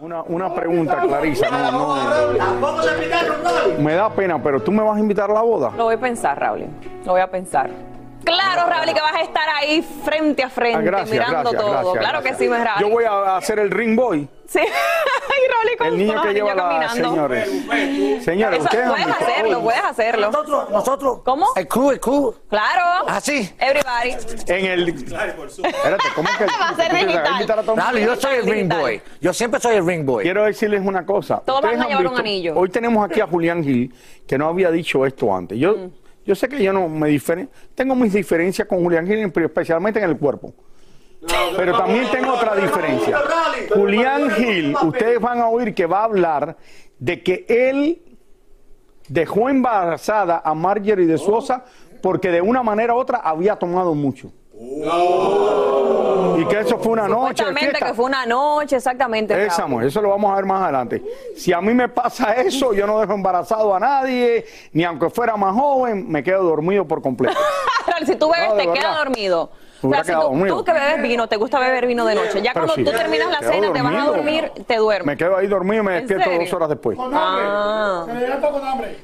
Una, una pregunta, Clarisa. No, no, me da pena, pero tú me vas a invitar a la boda. Lo voy a pensar, Raúl. Lo voy a pensar. Claro, Raúl, que vas a estar ahí frente a frente, Ah, gracias, mirando gracias, todo. gracias, claro gracias. que sí, me. Yo voy a hacer el ring boy. Sí. Ay, Raúl, con El niño que lleva la señores. Señores, ustedes puedes hacerlo, hoy puedes hacerlo. Nosotros, nosotros. ¿Cómo? El crew, el crew. Claro. ¿Ah, sí? Everybody. en el. Espérate, ¿cómo es que Va a ser digital. yo soy el ring boy. Yo siempre soy el ring boy. Quiero decirles una cosa. Todos van a llevar un anillo. Hoy tenemos aquí a Julián Gil, que no había dicho esto antes. Yo, Mm. Yo sé que yo no me diferen, tengo mis diferencias con Julián Gil, pero especialmente en el cuerpo. Pero también tengo otra diferencia. Julián Gil, ustedes van a oír que va a hablar de que él dejó embarazada a Marjorie de Sosa porque de una manera u otra había tomado mucho. Y que eso fue una noche fiesta. que fue una noche, exactamente. Eso lo vamos a ver más adelante. Si a mí me pasa eso, yo no dejo embarazado a nadie, ni aunque fuera más joven, me quedo dormido por completo. Si tú bebes, No, te quedas dormido. O sea, si tú, que bebes vino, te gusta beber vino de noche. Ya Pero cuando sí. tú terminas la Quedo cena, te vas a dormir, te duermes. Me quedo ahí dormido y me ¿En despierto serio? dos horas después. Ah.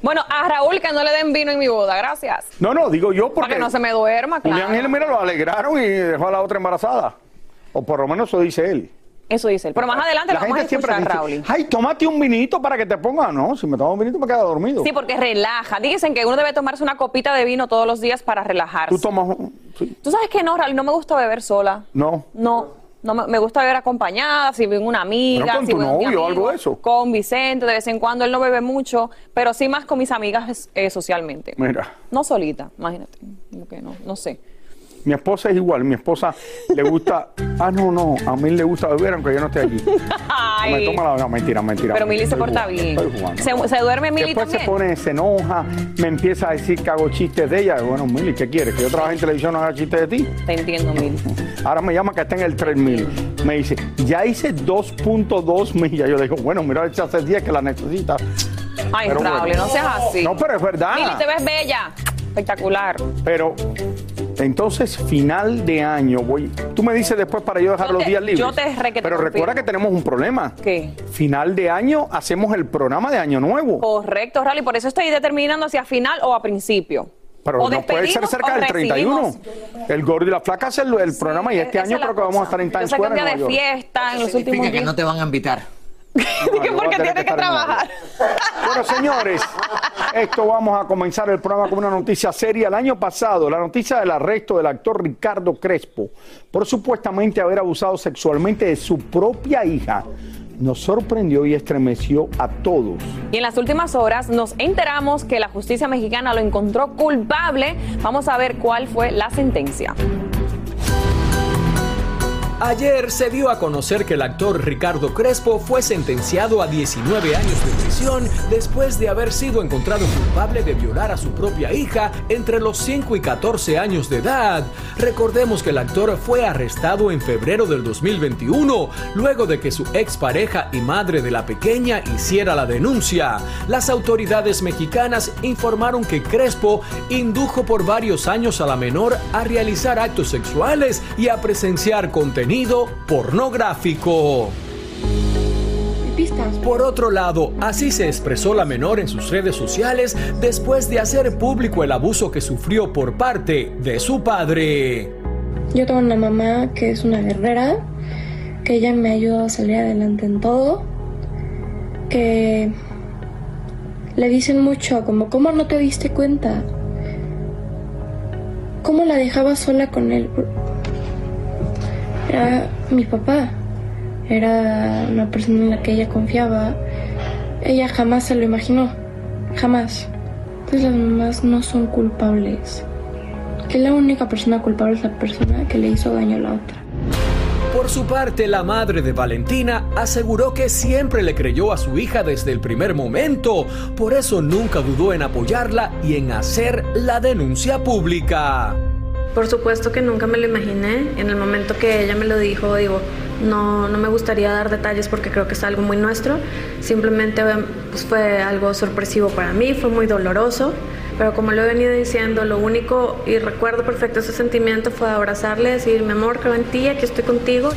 Bueno, a Raúl que no le den vino en mi boda, gracias. No, no, digo yo Para porque que no se me duerma, claro. Julián Gil, mira, lo alegraron y dejó a la otra embarazada. O por lo menos eso dice él. Eso dice él. Pero más adelante La lo vamos a escuchar, dice, Raúl. ay, tómate un vinito para que te ponga. No, si me tomo un vinito me quedo dormido. Sí, porque relaja. Dicen que uno debe tomarse una copita de vino todos los días para relajarse. Tú tomas... un- sí. ¿Tú sabes que no, Raúl? No me gusta beber sola. No. No. No me, gusta beber acompañada, si ven una amiga, Bueno, con si tu novio o amigo, algo de eso. Con Vicente, de vez en cuando él no bebe mucho, pero sí más con mis amigas eh, socialmente. Mira. No solita, imagínate. Que no, no sé. Mi esposa es igual, mi esposa le gusta, ah, no, no, a mí le gusta beber aunque yo no esté aquí. Ay. Me toma la, no, mentira, mentira. Pero Mili se porta jugando, bien. estoy jugando. ¿Se, se duerme Mili Después se pone, se enoja, me empieza a decir que hago chistes de ella. Bueno, Mili, ¿qué quieres? ¿Que yo trabaje en televisión no haga chistes de ti? Te entiendo, Mili. Ahora me llama que está en el 3000. Me dice, ya hice 2.2 millas. Yo le digo, bueno, mira, echa hace 10 que la necesita. Ay, Raúl, bueno. no seas así. No, pero es verdad. Mili, te ves bella. Espectacular. Pero entonces, final de año, voy. Tú me dices después para yo dejar Yo los te- días libres. yo te re que te Pero recuerda que tenemos un problema. ¿Qué? Final de año hacemos el programa de Año Nuevo. Correcto, Raúl, y por eso estoy determinando hacia final o a principio. Pero o no puede ser cerca del 31. recibimos. El gordo y la flaca hacen el, el programa y este año es creo que vamos a estar en Times Yo sé que Square día Nueva de York. fiesta en los últimos que no te van a invitar. Dije, voy porque tiene que trabajar. Bueno, señores, esto vamos a comenzar el programa con una noticia seria. El año pasado, la noticia del arresto del actor Ricardo Crespo por supuestamente haber abusado sexualmente de su propia hija nos sorprendió y estremeció a todos. Y en las últimas horas nos enteramos que la justicia mexicana lo encontró culpable. Vamos a ver cuál fue la sentencia. Ayer se dio a conocer que el actor Ricardo Crespo fue sentenciado a 19 años de prisión después de haber sido encontrado culpable de violar a su propia hija entre los 5 y 14 años de edad. Recordemos que el actor fue arrestado en febrero del 2021, luego de que su expareja y madre de la pequeña hiciera la denuncia. Las autoridades mexicanas informaron que Crespo indujo por varios años a la menor a realizar actos sexuales y a presenciar contenido pornográfico. Por otro lado, así se expresó la menor en sus redes sociales después de hacer público el abuso que sufrió por parte de su padre. Yo tengo una mamá que es una guerrera, que ella me ayudó a salir adelante en todo, que le dicen mucho como, ¿cómo no te diste cuenta? ¿Cómo la dejaba sola con él? Era mi papá. Era una persona en la que ella confiaba. Ella jamás se lo imaginó. Jamás. Entonces las mamás no son culpables. Que la única persona culpable es la persona que le hizo daño a la otra. Por su parte, la madre de Valentina aseguró que siempre le creyó a su hija desde el primer momento, por eso nunca dudó en apoyarla y en hacer la denuncia pública. Por supuesto que nunca me lo imaginé. En el momento que ella me lo dijo, digo, no, no me gustaría dar detalles porque creo que es algo muy nuestro. Simplemente pues, fue algo sorpresivo para mí, fue muy doloroso. Pero como lo he venido diciendo, lo único, y recuerdo perfecto ese sentimiento, fue abrazarle, decir, mi amor, creo en ti, aquí estoy contigo.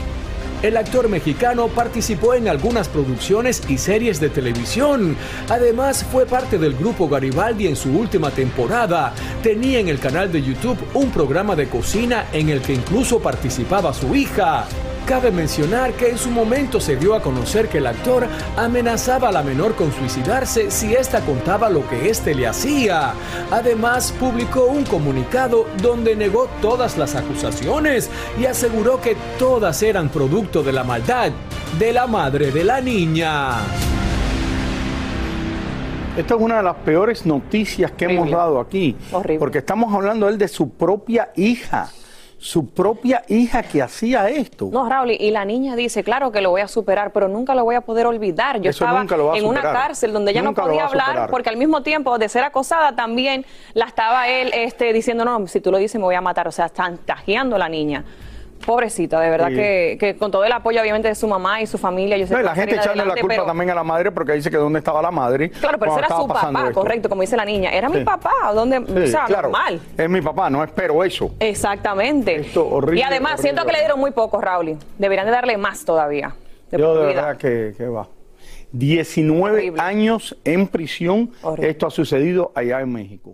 El actor mexicano participó en algunas producciones y series de televisión. Además, fue parte del grupo Garibaldi en su última temporada. Tenía en el canal de YouTube un programa de cocina en el que incluso participaba su hija. Cabe mencionar que en su momento se dio a conocer que el actor amenazaba a la menor con suicidarse si ésta contaba lo que éste le hacía. Además, publicó un comunicado donde negó todas las acusaciones y aseguró que todas eran producto de la maldad de la madre de la niña. Esta es una de las peores noticias que hemos dado aquí. Horrible. Porque estamos hablando él de su propia hija. Su propia hija que hacía esto. No, Raúl, y la niña dice, claro que lo voy a superar, pero nunca lo voy a poder olvidar. Yo Eso estaba en una cárcel donde ella Nunca no podía hablar porque al mismo tiempo de ser acosada también la estaba él este, diciendo, no, si tú lo dices me voy a matar. O sea, están tajeando a la niña. Pobrecita, de verdad Sí. que, que con todo el apoyo obviamente de su mamá y su familia, yo sé No, y que la gente echarle la culpa pero- también a la madre porque dice que dónde estaba la madre. Claro, pero ese cuando era su papá, esto. correcto, como dice la niña. Era mi papá, ¿dónde? o Sí, sea, claro. normal. Es mi papá, no espero eso. Exactamente. Esto horrible, y además, horrible, siento que le dieron muy poco, Raúl. Deberían de darle más todavía. De Yo de verdad que, que va. 19 Horrible. años en prisión. Horrible. Esto ha sucedido allá en México.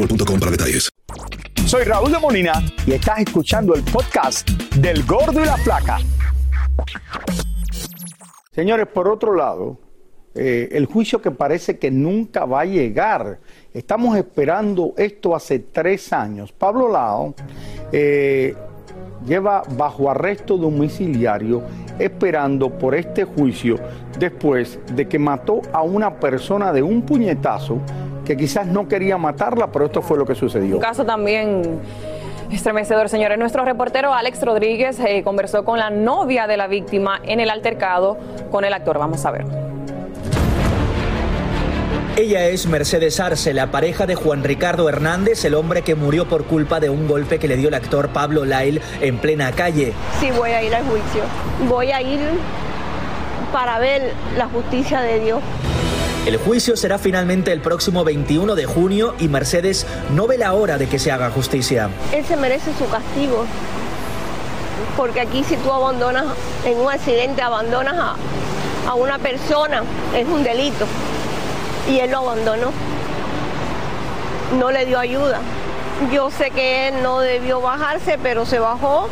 boostmobile.com para detalles. Soy Raúl de Molina y estás escuchando el podcast del Gordo y la Flaca. Señores, por otro lado, eh, el juicio que parece que nunca va a llegar. Estamos esperando esto hace tres años. Pablo Lao eh, lleva bajo arresto domiciliario esperando por este juicio después de que mató a una persona de un puñetazo que quizás no quería matarla, pero esto fue lo que sucedió. Un caso también estremecedor, señores. Nuestro reportero Alex Rodríguez eh, conversó con la novia de la víctima en el altercado con el actor. Vamos a ver. Ella es Mercedes Arce, la pareja de Juan Ricardo Hernández, el hombre que murió por culpa de un golpe que le dio el actor Pablo Lail en plena calle. Sí, voy a ir al juicio. Voy a ir para ver la justicia de Dios. El juicio será finalmente el próximo 21 de junio y Mercedes no ve la hora de que se haga justicia. Él se merece su castigo. Porque aquí si tú abandonas, en un accidente abandonas a, a una persona, es un delito. Y él lo abandonó. No le dio ayuda. Yo sé que él no debió bajarse, pero se bajó.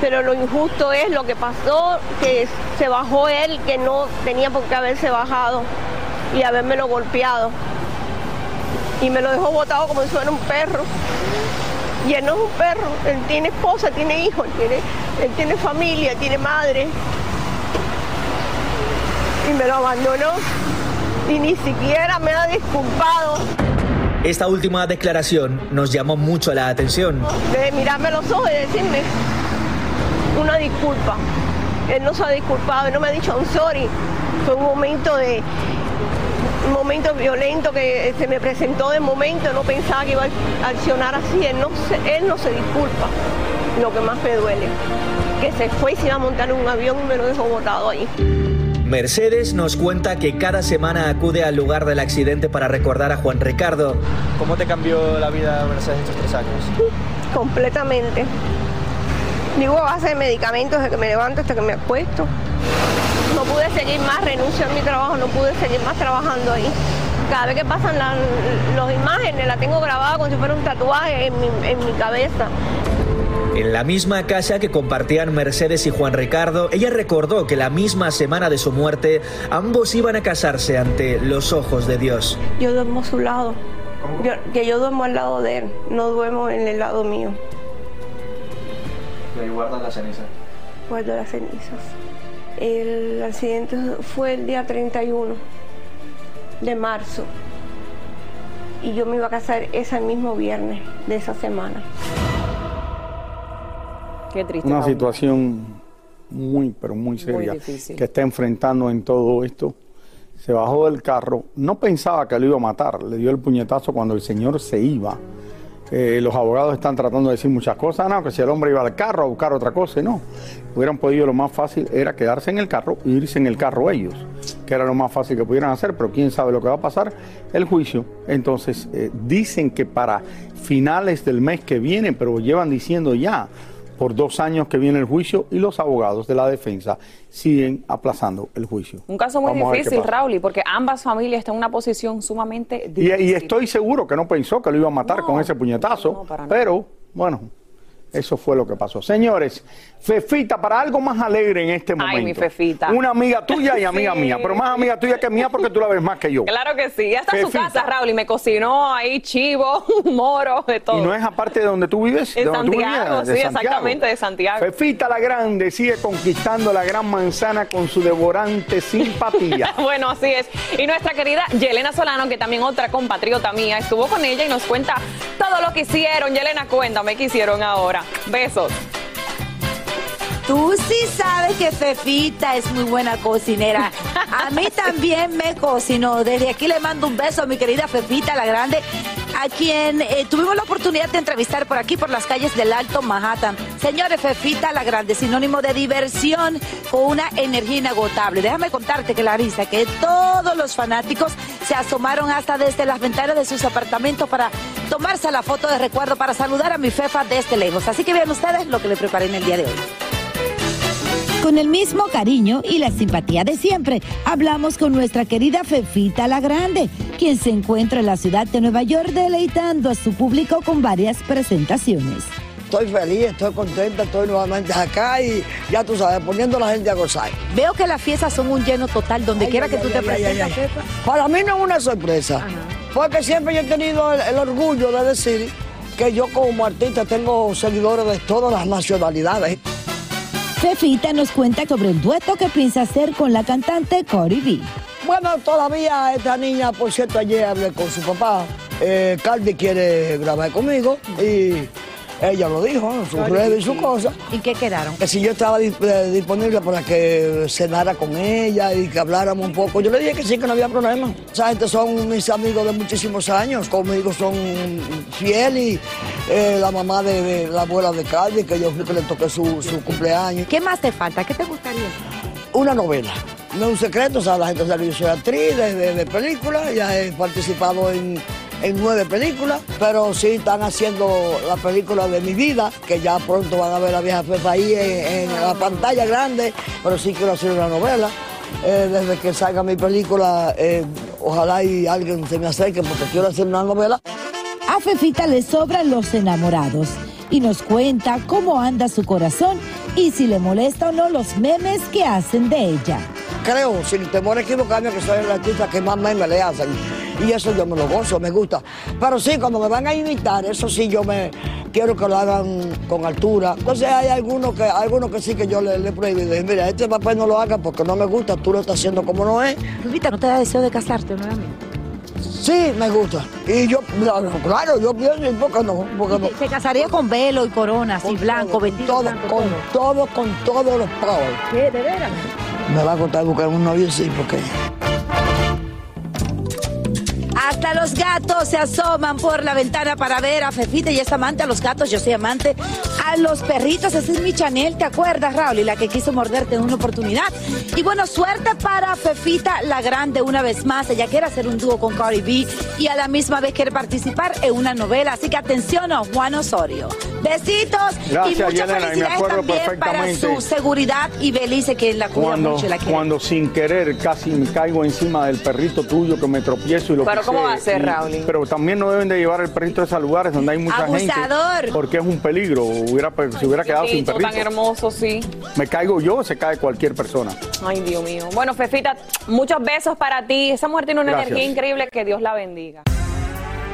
Pero lo injusto es lo que pasó, que se bajó él, que no tenía por qué haberse bajado y habérmelo golpeado. Y me lo dejó botado como si fuera un perro. Y él no es un perro, él tiene esposa, tiene hijos, él tiene, él tiene familia, tiene madre. Y me lo abandonó y ni siquiera me ha disculpado. Esta última declaración nos llamó mucho la atención. De mirarme los ojos y decirme una disculpa. Él no se ha disculpado, él no me ha dicho I'm sorry. Fue un momento de un momento violento que se me presentó de momento, no pensaba que iba a accionar así, él no se, él no se disculpa. Lo que más me duele, que se fue y se iba a montar en un avión y me lo dejó botado ahí. Mercedes nos cuenta que cada semana acude al lugar del accidente para recordar a Juan Ricardo. ¿Cómo te cambió la vida, Mercedes, estos tres años? Completamente. Digo, a base de medicamentos desde que me levanto hasta que me acuesto. No pude seguir más, renuncio a mi trabajo, no pude seguir más trabajando ahí. Cada vez que pasan las imágenes, la tengo grabada como si fuera un tatuaje en mi, en mi cabeza. En la misma casa que compartían Mercedes y Juan Ricardo, ella recordó que la misma semana de su muerte ambos iban a casarse ante los ojos de Dios. Yo duermo a su lado, yo, que yo duermo al lado de él, no duermo en el lado mío. ¿Y ahí guardas las cenizas? Guardo las cenizas. El accidente fue el día 31 de marzo y yo me iba a casar ese mismo viernes de esa semana. Qué triste. Una Raúl. situación muy, pero muy seria difícil. que está enfrentando en todo esto. Se bajó del carro, no pensaba que lo iba a matar, le dio el puñetazo cuando el señor se iba. Eh, los abogados están tratando de decir muchas cosas, no, que si el hombre iba al carro a buscar otra cosa, no. Hubieran podido, lo más fácil era quedarse en el carro e irse en el carro ellos, que era lo más fácil que pudieran hacer, pero quién sabe lo que va a pasar. El juicio, entonces, eh, dicen que para finales del mes que viene, pero llevan diciendo ya por dos años que viene el juicio y los abogados de la defensa siguen aplazando el juicio. Un caso muy Vamos difícil. Raúl, porque ambas familias están en una posición sumamente difícil. y estoy seguro que no pensó que lo iba a matar No, con ese puñetazo, no, pero bueno, eso fue lo que pasó. Señores, Fefita, para algo más alegre en este momento. Ay, mi Fefita. Una amiga tuya y amiga Sí. mía, pero más amiga tuya que mía porque tú la ves más que yo. Claro que sí. Hasta su Fefita. casa, Raúl, y me cocinó ahí chivo, moro, de todo. Y no es aparte de donde tú vives, de En Santiago, vivías, de sí, Santiago. exactamente, de Santiago. Fefita la Grande sigue conquistando la gran manzana con su devorante simpatía. Bueno, así es. Y nuestra querida Yelena Solano, que también otra compatriota mía, estuvo con ella y nos cuenta todo lo que hicieron. Yelena, cuéntame qué hicieron ahora. Besos. Tú sí sabes que Fefita es muy buena cocinera. A mí también me cocinó. Desde aquí le mando un beso a mi querida Fefita la Grande, a quien eh, tuvimos la oportunidad de entrevistar por aquí, por las calles del Alto Manhattan. Señores, Fefita la Grande, sinónimo de diversión con una energía inagotable. Déjame contarte, Clarisa, que todos los fanáticos se asomaron hasta desde las ventanas de sus apartamentos para tomarse la foto de recuerdo, para saludar a mi Fefa desde lejos. Así que vean ustedes lo que le preparé en el día de hoy. Con el mismo cariño y la simpatía de siempre, hablamos con nuestra querida Fefita la Grande, quien se encuentra en la ciudad de Nueva York deleitando a su público con varias presentaciones. estoy feliz, estoy contenta, estoy nuevamente acá y ya tú sabes, poniendo a la gente a gozar. Veo que las fiestas son un lleno total, donde Ay, quiera ay, que tú ay, te presentes. Para mí no es una sorpresa, porque siempre yo he tenido el, el orgullo de decir que yo como artista tengo seguidores de todas las nacionalidades. Fefita nos cuenta sobre el dueto que piensa hacer con la cantante Cori B. Bueno, todavía esta niña, por cierto, ayer hablé con su papá. Eh, Cardi quiere grabar conmigo y ella lo dijo en sus redes y sus cosas. ¿Y qué quedaron? Que si yo estaba eh, disponible para que cenara con ella y que habláramos un poco. Yo le dije que sí, que no había problema. Esa gente son mis amigos de muchísimos años. Conmigo son fieles eh, la mamá de, de la abuela de Cardi, que yo fui que le toqué su, su cumpleaños. ¿Qué más te falta? ¿Qué te gustaría? Una novela. No es un secreto, o sea, la gente sabe que yo soy actriz de, de, de películas, ya he participado en, en nueve películas, pero sí están haciendo la película de mi vida, que ya pronto van a ver a la vieja Fefa ahí en, en la pantalla grande, pero sí quiero hacer una novela. Eh, desde que salga mi película, eh, ojalá y alguien se me acerque porque quiero hacer una novela. A Fefita le sobran los enamorados y nos cuenta cómo anda su corazón y si le molesta o no los memes que hacen de ella. Creo, sin temor a equivocarme, que soy el artista que más memes le hacen. Y eso yo me lo gozo, me gusta. Pero sí, cuando me van a imitar, eso sí yo me quiero que lo hagan con altura. Entonces hay algunos que, algunos que sí que yo le, le he prohibido. Y Mira, este papel no lo haga porque no me gusta, tú lo estás haciendo como no es. Fefita, ¿no te da deseo de casarte nuevamente? Sí, me gusta. Y yo, claro, yo pienso, ¿y por qué no? ¿Por qué no? Se casaría con velo y corona, así blanco, vestido Todo, blanco, con todo, con todos los powers. ¿Qué? ¿De veras? Me va a contar buscar un novio, sí, porque... Hasta los gatos se asoman por la ventana para ver a Fefita y es amante a los gatos, yo soy amante a los perritos. Esa es mi Chanel, ¿te acuerdas, Raúl? Y la que quiso morderte en una oportunidad. Y bueno, suerte para Fefita la Grande una vez más. Ella quiere hacer un dúo con Cardi B y a la misma vez quiere participar en una novela. Así que atención a Juan Osorio. Besitos Gracias, y muchas Yelena, y me felicidades acuerdo también para perfectamente su seguridad y Belice que la cuida Cuando, mucho y la quiere. cuando sin querer casi me caigo encima del perrito tuyo que me tropiezo y lo Pero ¿cómo va a ser, y- Raúl? Pero también no deben de llevar el perrito a esos lugares donde hay mucha Abusador. gente. Porque es un peligro. Hubiera, se hubiera quedado sin Chiquito, tan perrito. hermoso, sí. Me caigo yo, se cae cualquier persona. Ay, Dios mío. Bueno, Fefita, muchos besos para ti. Esa mujer tiene una Gracias. energía increíble. Que Dios la bendiga.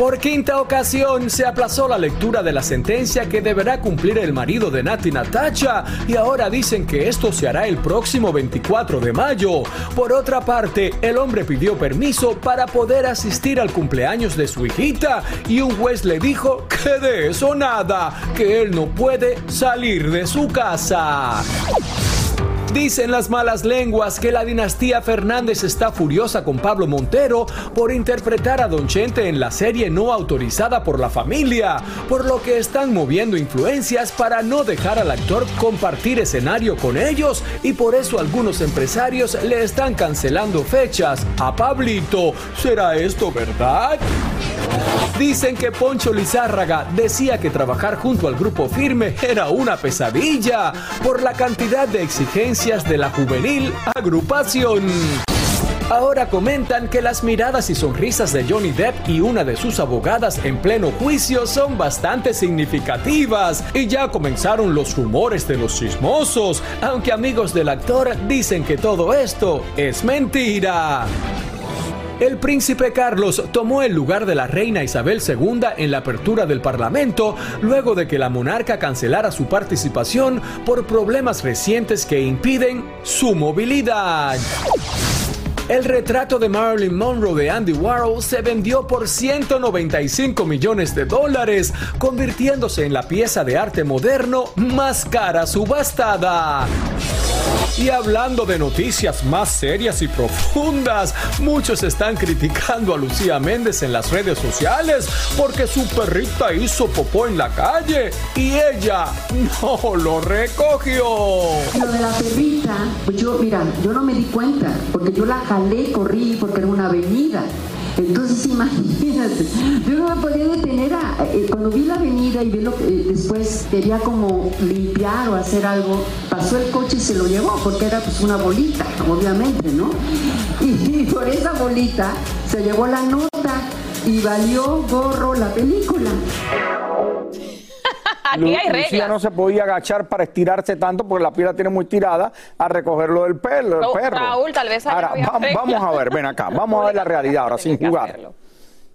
Por quinta ocasión se aplazó la lectura de la sentencia que deberá cumplir el marido de Nati Natacha y ahora dicen que esto se hará el próximo 24 de mayo. Por otra parte, el hombre pidió permiso para poder asistir al cumpleaños de su hijita y un juez le dijo que de eso nada, que él no puede salir de su casa. Dicen las malas lenguas que la dinastía Fernández está furiosa con Pablo Montero por interpretar a Don Chente en la serie no autorizada por la familia, por lo que están moviendo influencias para no dejar al actor compartir escenario con ellos y por eso algunos empresarios le están cancelando fechas a Pablito. ¿Será esto verdad? Dicen que Poncho Lizárraga decía que trabajar junto al grupo firme era una pesadilla por la cantidad de exigencias de la juvenil agrupación. Ahora comentan que las miradas y sonrisas de Johnny Depp y una de sus abogadas en pleno juicio son bastante significativas y ya comenzaron los rumores de los chismosos, aunque amigos del actor dicen que todo esto es mentira. El príncipe Carlos tomó el lugar de la reina Isabel II en la apertura del Parlamento luego de que la monarca cancelara su participación por problemas recientes que impiden su movilidad. El retrato de Marilyn Monroe de Andy Warhol se vendió por 195 millones de dólares, convirtiéndose en la pieza de arte moderno más cara subastada. Y hablando de noticias más serias y profundas, muchos están criticando a Lucía Méndez en las redes sociales porque su perrita hizo popó en la calle y ella no lo recogió. Lo de la perrita, pues yo, mira, yo no me di cuenta, porque yo la jalé, corrí, porque era una avenida. Entonces, imagínate, yo no me podía detener a, eh, cuando vi la avenida y vi lo eh, después quería como limpiar o hacer algo, pasó el coche y se lo llevó, porque era pues una bolita, obviamente, ¿no? Y, por esa bolita se llevó la nota y valió gorro la película. Aquí hay Lucía reglas. no se podía agachar para estirarse tanto porque la piel la tiene muy tirada a recogerlo del pelo, No, perro. Raúl, tal vez Ahora, va- vamos a ver, ven acá, vamos a ver la realidad ahora, sin jugar.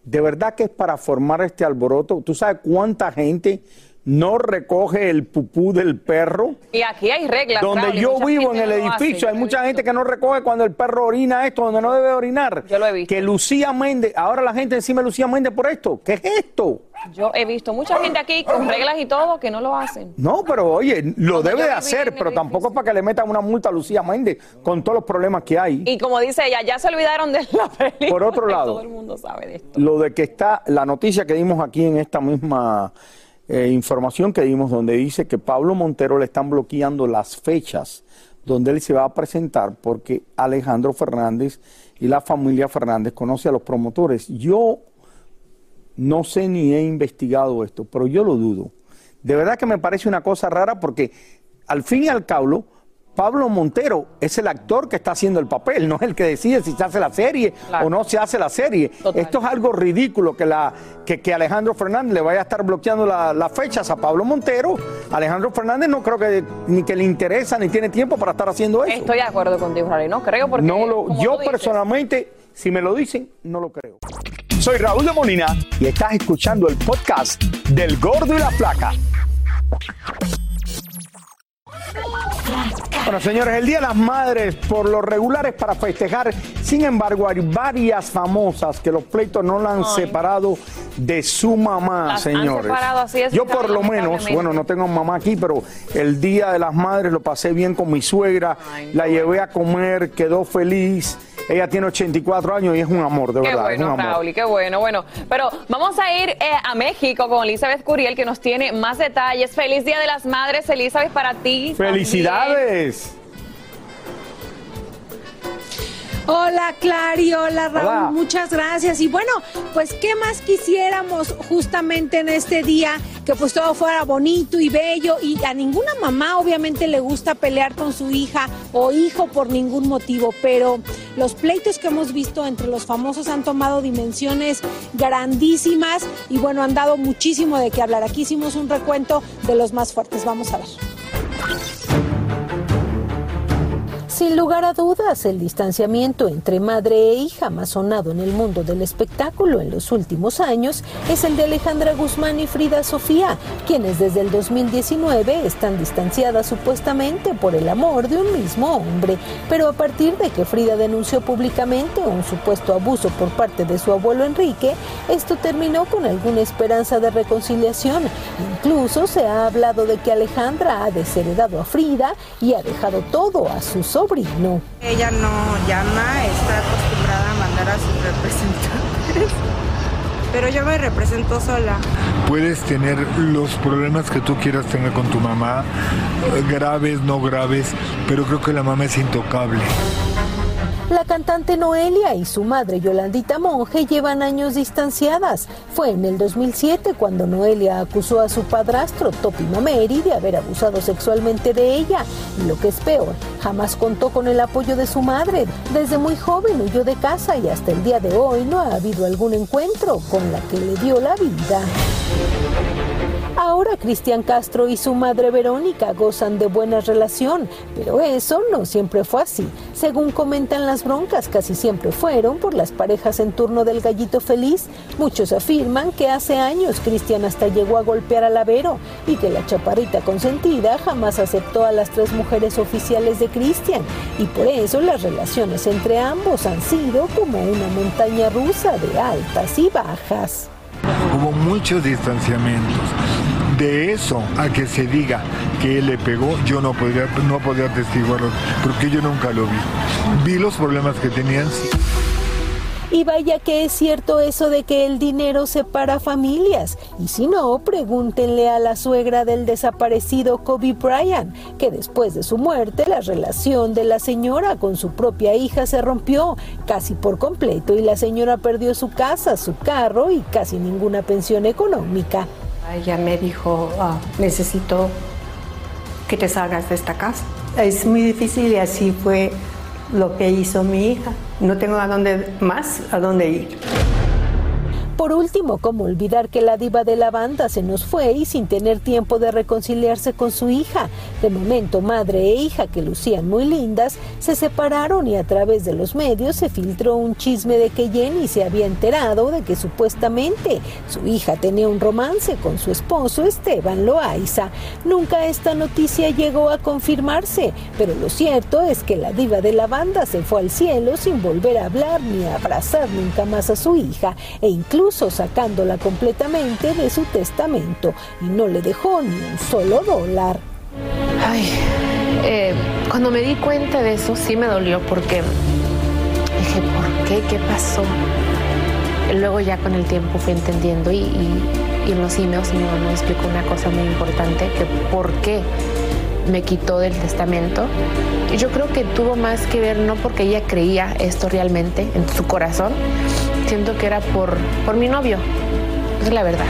De verdad que es para formar este alboroto. ¿Tú sabes cuánta gente no recoge el pupú del perro? Y aquí hay reglas. Donde Raúl, yo vivo en el hace, edificio, hay mucha gente que no recoge cuando el perro orina esto, donde no debe orinar. Yo lo he visto. Que Lucía Méndez, ahora la gente encima de Lucía Méndez por esto. ¿Qué es esto? Yo he visto mucha gente aquí con reglas y todo que no lo hacen. No, pero oye, lo debe de hacer, pero tampoco es para que le metan una multa a Lucía Méndez con todos los problemas que hay. Y como dice ella, ya se olvidaron de la película. Por otro lado. Todo el mundo sabe de esto. Lo de que está, la noticia que dimos aquí en esta misma eh, información que dimos, donde dice que Pablo Montero le están bloqueando las fechas donde él se va a presentar porque Alejandro Fernández y la familia Fernández conoce a los promotores. Yo no sé ni he investigado esto, pero yo lo dudo. De verdad que me parece una cosa rara porque al fin y al cabo, Pablo Montero es el actor que está haciendo el papel, no es el que decide si se hace la serie o no se hace la serie. Esto es algo ridículo que, la, que, que Alejandro Fernández le vaya a estar bloqueando la- las fechas a Pablo Montero. Alejandro Fernández no creo que ni que le interesa ni tiene tiempo para estar haciendo eso. Estoy de acuerdo contigo, Raúl. No creo porque. No lo, yo personalmente, si me lo dicen, no lo creo. Soy Raúl de Molina y estás escuchando el podcast del Gordo y la Flaca. Bueno, señores, el Día de las Madres por lo regular es para festejar. Sin embargo, hay varias famosas que los pleitos no la han Ay. separado de su mamá, Las han señores. separado, así es, Yo por lo menos, bueno, no tengo mamá aquí, pero el Día de las Madres lo pasé bien con mi suegra, la llevé a comer, quedó feliz. Ella tiene 84 años y es un amor, de Qué verdad, un bueno. Raúl, qué bueno. Bueno, pero vamos a ir eh, a México con Elizabeth Curiel, que nos tiene más detalles. Feliz Día de las Madres, Elizabeth, para ti. también. Hola Clary, hola Raúl, Hola. muchas gracias. Y bueno, pues qué más quisiéramos justamente en este día que pues todo fuera bonito y bello y a ninguna mamá obviamente le gusta pelear con su hija o hijo por ningún motivo, pero los pleitos que hemos visto entre los famosos han tomado dimensiones grandísimas y bueno, han dado muchísimo de qué hablar. Aquí hicimos un recuento de los más fuertes, vamos a ver. Sin lugar a dudas, el distanciamiento entre madre e hija más sonado en el mundo del espectáculo en los últimos años es el de Alejandra Guzmán y Frida Sofía, quienes desde el 2019 están distanciadas supuestamente por el amor de un mismo hombre. Pero a partir de que Frida denunció públicamente un supuesto abuso por parte de su abuelo Enrique, esto terminó con alguna esperanza de reconciliación. Incluso se ha hablado de que Alejandra ha desheredado a Frida y ha dejado todo a su sobrino. Ella no llama, está acostumbrada a mandar a sus representantes. Pero yo me represento sola. Puedes tener los problemas que tú quieras tener con tu mamá, eh, graves, no graves, pero creo que la mamá es intocable. La cantante Noelia y su madre Yolandita Monge llevan años distanciadas. Fue en el 2007 cuando Noelia acusó a su padrastro, Topi Mameri, de haber abusado sexualmente de ella. Y lo que es peor, jamás contó con el apoyo de su madre. Desde muy joven huyó de casa y hasta el día de hoy no ha habido algún encuentro con la que le dio la vida. Ahora Cristian Castro y su madre Verónica gozan de buena relación, pero eso no siempre fue así. Según comentan las broncas, casi siempre fueron por las parejas en turno del gallito feliz. Muchos afirman que hace años Cristian hasta llegó a golpear a la Vero y que la chaparrita consentida jamás aceptó a las tres mujeres oficiales de Cristian y por eso las relaciones entre ambos han sido como una montaña rusa de altas y bajas. Hubo muchos distanciamientos. De eso a que se diga que él le pegó, yo no podría, no atestiguarlo, porque yo nunca lo vi. Vi los problemas que tenían. Y vaya que es cierto eso de que el dinero separa familias. Y si no, pregúntenle a la suegra del desaparecido Kobe Bryant, que después de su muerte la relación de la señora con su propia hija se rompió casi por completo y la señora perdió su casa, su carro y casi ninguna pensión económica. Ella me dijo, "Ah, necesito que te salgas de esta casa. Es muy difícil y así fue lo que hizo mi hija. No tengo a dónde más a dónde ir. Por último, ¿cómo olvidar que la diva de la banda se nos fue y sin tener tiempo de reconciliarse con su hija? De momento, madre e hija que lucían muy lindas, se separaron y a través de los medios se filtró un chisme de que Jenny se había enterado de que supuestamente su hija tenía un romance con su esposo Esteban Loaiza. Nunca esta noticia llegó a confirmarse, pero lo cierto es que la diva de la banda se fue al cielo sin volver a hablar ni a abrazar nunca más a su hija e incluso sacándola completamente de su testamento y no le dejó ni un solo dólar. Ay, eh, cuando me di cuenta de eso sí me dolió porque dije, ¿por qué? ¿Qué pasó? Luego ya con el tiempo fui entendiendo y, y- y en los emails mi me explicó una cosa muy importante, que por qué me quitó del testamento. Yo creo que tuvo más que ver no porque ella creía esto realmente en su corazón, siento que era por, por mi novio. Es la verdad.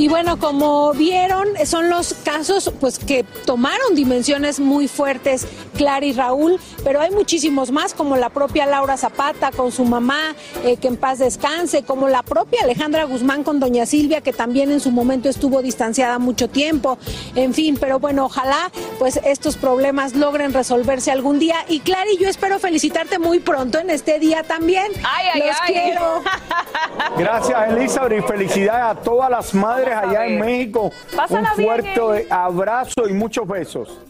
Y bueno, como vieron, son los casos pues que tomaron dimensiones muy fuertes, Clara y Raúl, pero hay muchísimos más, como la propia Laura Zapata con su mamá, eh, que en paz descanse, como la propia Alejandra Guzmán con doña Silvia, que también en su momento estuvo distanciada mucho tiempo, en fin, pero bueno, ojalá pues estos problemas logren resolverse algún día. Y Clara, y yo espero felicitarte muy pronto en este día también. Ay, ay, Los ay. quiero. Gracias, Elizabeth, y felicidades a todas las madres allá en. México. Pásala Un bien, fuerte abrazo y muchos besos.